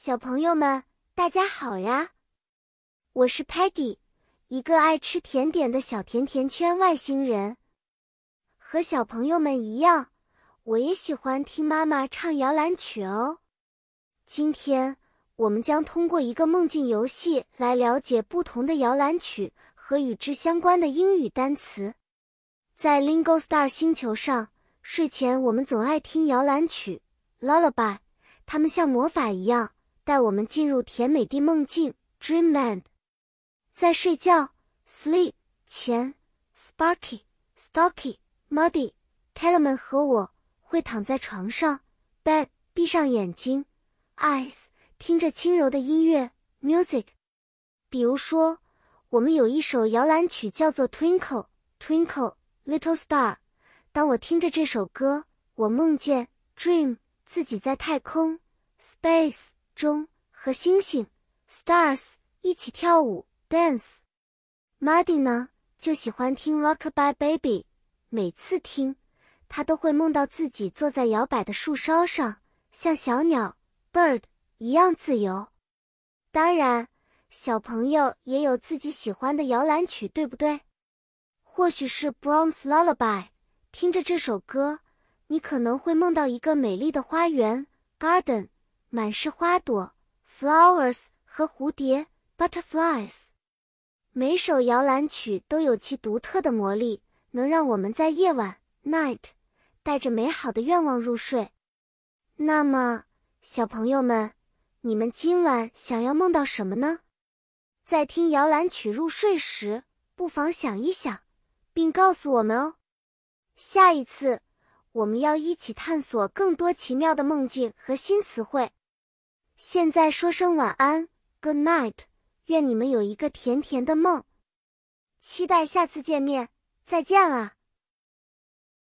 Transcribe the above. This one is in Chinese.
小朋友们，大家好呀！我是 Peggy，一个爱吃甜点的小甜甜圈外星人。和小朋友们一样，我也喜欢听妈妈唱摇篮曲哦。今天我们将通过一个梦境游戏来了解不同的摇篮曲和与之相关的英语单词。在 Lingo Star 星球上，睡前我们总爱听摇篮曲 Lullaby，它们像魔法一样。带我们进入甜美的梦境 （Dreamland）。在睡觉 （Sleep） 前，Sparky、Stocky、Muddy、Tellerman 和我会躺在床上 （Bed），闭上眼睛 （Eyes），听着轻柔的音乐。比如说，我们有一首摇篮曲叫做《Twinkle Twinkle Little Star》。当我听着这首歌，我梦见 （Dream） 自己在太空 （Space）。中和星星 stars 一起跳舞 dance。Muddy 呢就喜欢听 Rockabye Baby，每次听他都会梦到自己坐在摇摆的树梢上，像小鸟 bird 一样自由。当然，小朋友也有自己喜欢的摇篮曲，对不对？或许是 Brahms Lullaby。听着这首歌，你可能会梦到一个美丽的花园 garden。满是花朵，flowers 和蝴蝶，butterflies。每首摇篮曲都有其独特的魔力，能让我们在夜晚，night，带着美好的愿望入睡。那么，小朋友们，你们今晚想要梦到什么呢？在听摇篮曲入睡时，不妨想一想，并告诉我们哦。下一次，我们要一起探索更多奇妙的梦境和新词汇。现在说声晚安，Good night，愿你们有一个甜甜的梦。期待下次见面，再见了。